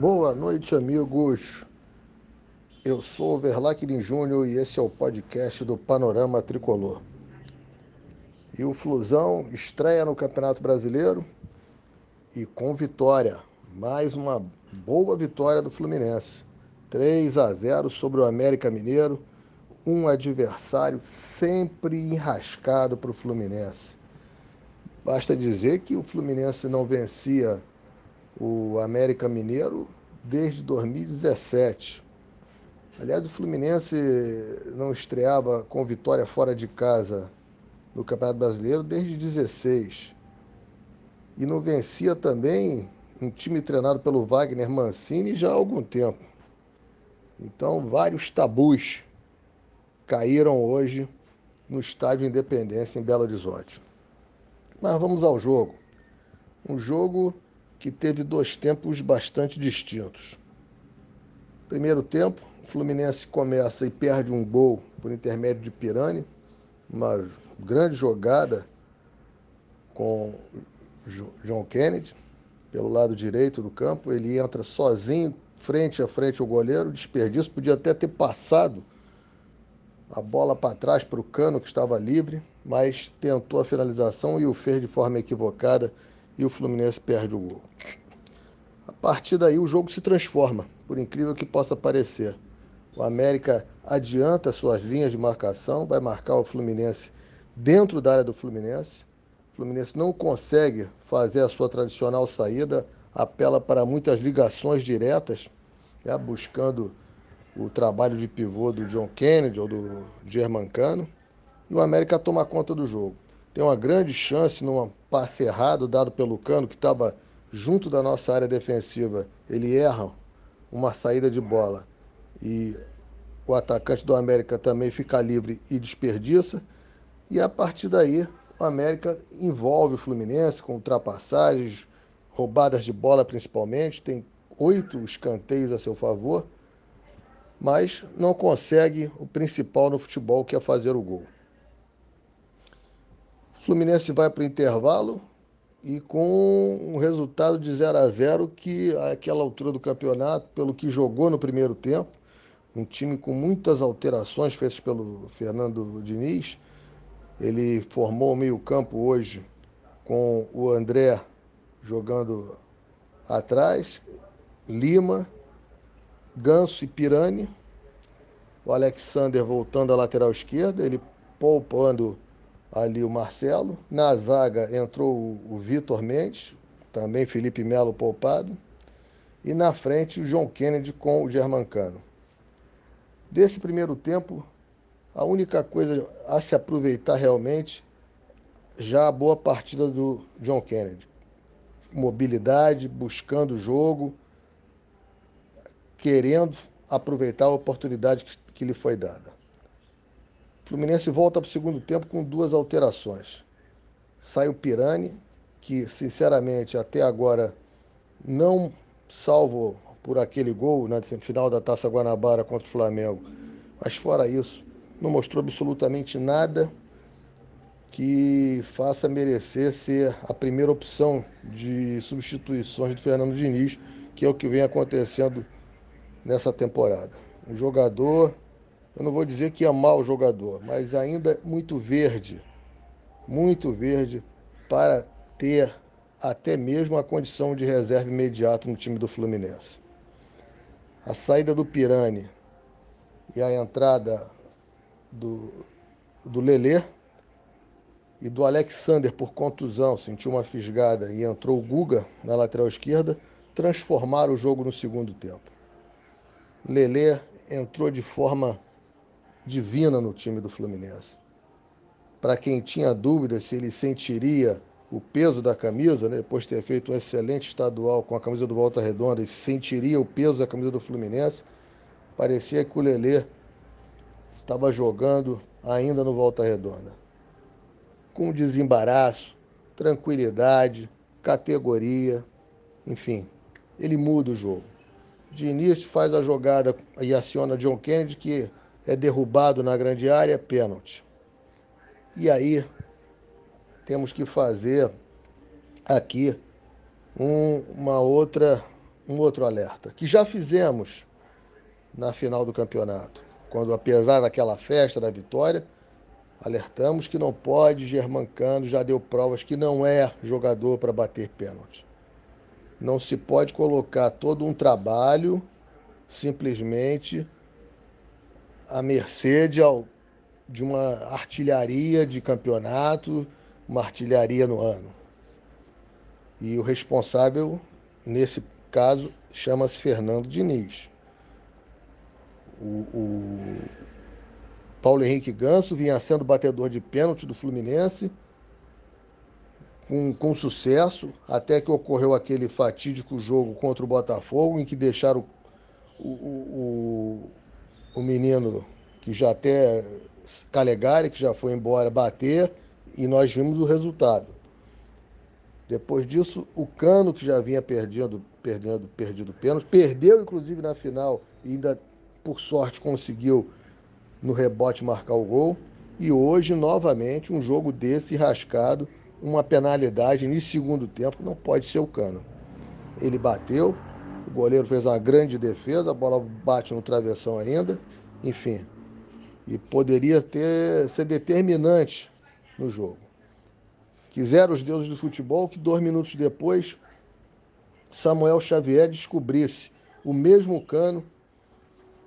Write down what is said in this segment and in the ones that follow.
Boa noite, amigos. Eu sou o Júnior e esse é o podcast do Panorama Tricolor. E o Flusão estreia no Campeonato Brasileiro e com vitória. Mais uma boa vitória do Fluminense. 3 a 0 sobre o América Mineiro. Um adversário sempre enrascado para o Fluminense. Basta dizer que o Fluminense não vencia o América Mineiro desde 2017. Aliás, o Fluminense não estreava com vitória fora de casa no Campeonato Brasileiro desde 16. E não vencia também um time treinado pelo Wagner Mancini já há algum tempo. Então, vários tabus caíram hoje no Estádio Independência em Belo Horizonte. Mas vamos ao jogo. Um jogo que teve dois tempos bastante distintos. Primeiro tempo, o Fluminense começa e perde um gol por intermédio de Pirani, uma grande jogada com John Kennedy pelo lado direito do campo. Ele entra sozinho, frente a frente ao goleiro, desperdício, podia até ter passado a bola para trás para o Cano, que estava livre, mas tentou a finalização e o fez de forma equivocada e o Fluminense perde o gol. A partir daí o jogo se transforma, por incrível que possa parecer. O América adianta suas linhas de marcação, vai marcar o Fluminense dentro da área do Fluminense. O Fluminense não consegue fazer a sua tradicional saída, apela para muitas ligações diretas, né, buscando o trabalho de pivô do John Kennedy ou do Germancano. E o América toma conta do jogo. Tem uma grande chance num passe errado dado pelo Cano, que estava junto da nossa área defensiva. Ele erra uma saída de bola e o atacante do América também fica livre e desperdiça. E a partir daí, o América envolve o Fluminense com ultrapassagens, roubadas de bola principalmente, tem oito escanteios a seu favor, mas não consegue o principal no futebol, que é fazer o gol. Fluminense vai para o intervalo e com um resultado de 0 a 0 que, àquela altura do campeonato, pelo que jogou no primeiro tempo, um time com muitas alterações feitas pelo Fernando Diniz. Ele formou o meio-campo hoje com o André jogando atrás, Lima, Ganso e Pirani, o Alexander voltando à lateral esquerda, ele poupando ali o Marcelo. Na zaga entrou o Vitor Mendes, também Felipe Melo poupado. E na frente o João Kennedy com o Germancano. Desse primeiro tempo, a única coisa a se aproveitar realmente já a boa partida do John Kennedy. Mobilidade, buscando o jogo, querendo aproveitar a oportunidade que, que lhe foi dada. Fluminense volta para o segundo tempo com duas alterações. Sai o Pirani, que sinceramente até agora não salvo por aquele gol na final da Taça Guanabara contra o Flamengo. Mas fora isso, não mostrou absolutamente nada que faça merecer ser a primeira opção de substituições do Fernando Diniz, que é o que vem acontecendo nessa temporada. Um jogador, eu não vou dizer que é mau jogador, mas ainda muito verde, muito verde para ter até mesmo a condição de reserva imediato no time do Fluminense. A saída do Pirani e a entrada do, do Lelê e do Alexander por contusão, sentiu uma fisgada e entrou o Guga na lateral esquerda, transformaram o jogo no segundo tempo. Lelê entrou de forma divina no time do Fluminense. Para quem tinha dúvida se ele sentiria o peso da camisa, né, depois de ter feito um excelente estadual com a camisa do Volta Redonda, e sentiria o peso da camisa do Fluminense, parecia que o Lelê estava jogando ainda no Volta Redonda. Com desembaraço, tranquilidade, categoria, enfim, ele muda o jogo. De início faz a jogada e aciona John Kennedy, que é derrubado na grande área, pênalti. E aí temos que fazer aqui um, uma outra um outro alerta, que já fizemos na final do campeonato, quando apesar daquela festa da vitória, alertamos que não pode, Germancano já deu provas que não é jogador para bater pênalti. Não se pode colocar todo um trabalho simplesmente à mercê de, de uma artilharia de campeonato, uma artilharia no ano. E o responsável, nesse caso, chama-se Fernando Diniz. O, o, Paulo Henrique Ganso vinha sendo batedor de pênalti do Fluminense com, com sucesso, até que ocorreu aquele fatídico jogo contra o Botafogo, em que deixaram o, o, o, menino, que já até Calegari, que já foi embora, bater, e nós vimos o resultado. Depois disso, o Cano, que já vinha perdendo, perdendo, perdido pênalti, perdeu inclusive na final e ainda, por sorte, conseguiu no rebote marcar o gol. E hoje, novamente, um jogo desse rascado uma penalidade no segundo tempo, não pode ser o Cano. Ele bateu, o goleiro fez uma grande defesa, a bola bate no travessão ainda, enfim. E poderia ter ser determinante no jogo. Quiseram os deuses do futebol que dois minutos depois Samuel Xavier descobrisse o mesmo cano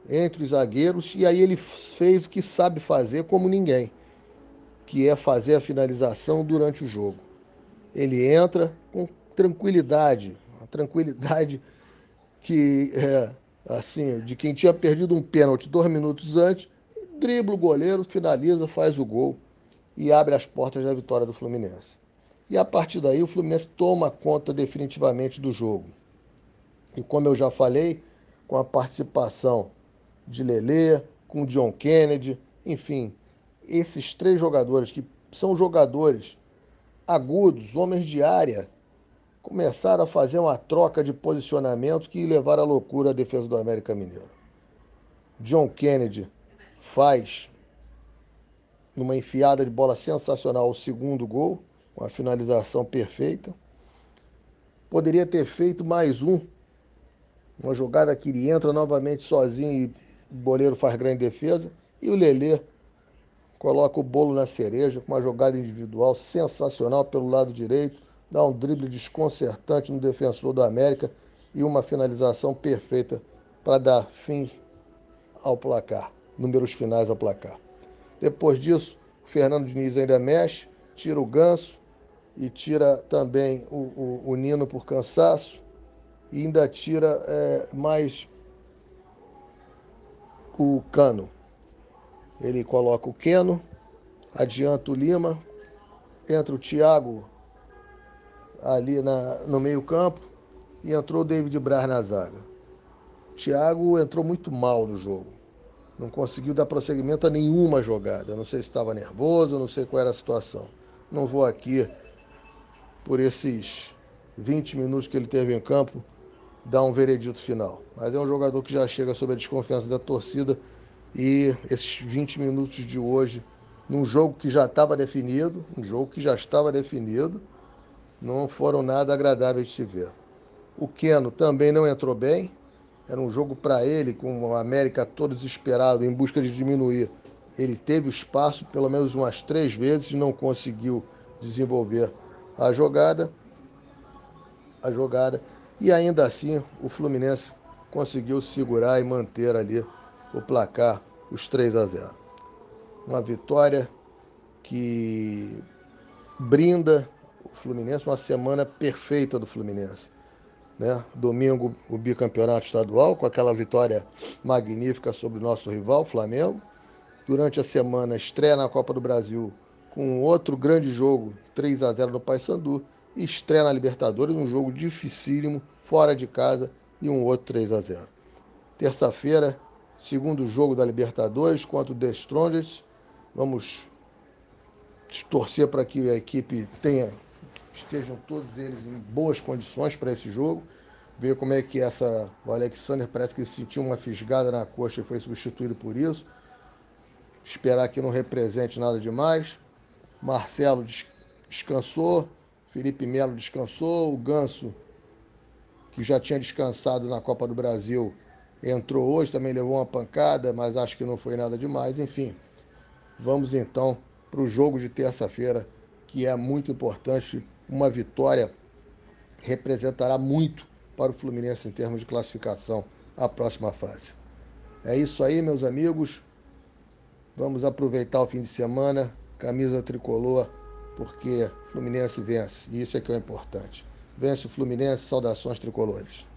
entre os zagueiros e aí ele fez o que sabe fazer como ninguém que é fazer a finalização durante o jogo. Ele entra com tranquilidade, uma tranquilidade que é assim, de quem tinha perdido um pênalti dois minutos antes, dribla o goleiro, finaliza, faz o gol e abre as portas da vitória do Fluminense. E a partir daí o Fluminense toma conta definitivamente do jogo. E como eu já falei, com a participação de Lelê, com John Kennedy, enfim, esses três jogadores, que são jogadores agudos, homens de área, começaram a fazer uma troca de posicionamento que levaram à loucura a defesa do América Mineiro. John Kennedy faz numa enfiada de bola sensacional o segundo gol, com a finalização perfeita. Poderia ter feito mais um, uma jogada que ele entra novamente sozinho e o goleiro faz grande defesa. E o Lelê coloca o bolo na cereja com uma jogada individual sensacional pelo lado direito, dá um drible desconcertante no defensor do América e uma finalização perfeita para dar fim ao placar, números finais ao placar. Depois disso, o Fernando Diniz ainda mexe, tira o ganso e tira também o, o, o Nino por cansaço e ainda tira é, mais o Cano. Ele coloca o Queno, adianta o Lima, entra o Thiago ali na, no meio-campo e entrou o David Braz na zaga. Thiago entrou muito mal no jogo. Não conseguiu dar prosseguimento a nenhuma jogada. Não sei se estava nervoso, não sei qual era a situação. Não vou aqui, por esses 20 minutos que ele teve em campo, dar um veredito final. Mas é um jogador que já chega sob a desconfiança da torcida e esses 20 minutos de hoje, num jogo que já estava definido, um jogo que já estava definido, não foram nada agradáveis de se ver. O Keno também não entrou bem, era um jogo para ele, com o América todo desesperado, em busca de diminuir. Ele teve espaço pelo menos umas três vezes e não conseguiu desenvolver a jogada. A jogada. E ainda assim o Fluminense conseguiu segurar e manter ali o placar, os 3 a 0. Uma vitória que brinda Fluminense, uma semana perfeita do Fluminense. Né? Domingo, o bicampeonato estadual, com aquela vitória magnífica sobre o nosso rival, Flamengo. Durante a semana, estreia na Copa do Brasil com outro grande jogo, 3 a 0 no Paysandu. E estreia na Libertadores, um jogo dificílimo, fora de casa, e um outro 3 a 0 Terça-feira, segundo jogo da Libertadores contra o The Strongest. Vamos torcer para que a equipe tenha, estejam todos eles em boas condições para esse jogo. Ver como é que essa. O Alexander parece que sentiu uma fisgada na coxa e foi substituído por isso. Esperar que não represente nada demais. Marcelo descansou, Felipe Melo descansou, o Ganso que já tinha descansado na Copa do Brasil, entrou hoje, também levou uma pancada, mas acho que não foi nada demais. Enfim, vamos então para o jogo de terça-feira, que é muito importante. Uma vitória representará muito para o Fluminense em termos de classificação à próxima fase. É isso aí, meus amigos. Vamos aproveitar o fim de semana, camisa tricolor, porque Fluminense vence. E isso é que é importante. Vence o Fluminense, saudações tricolores.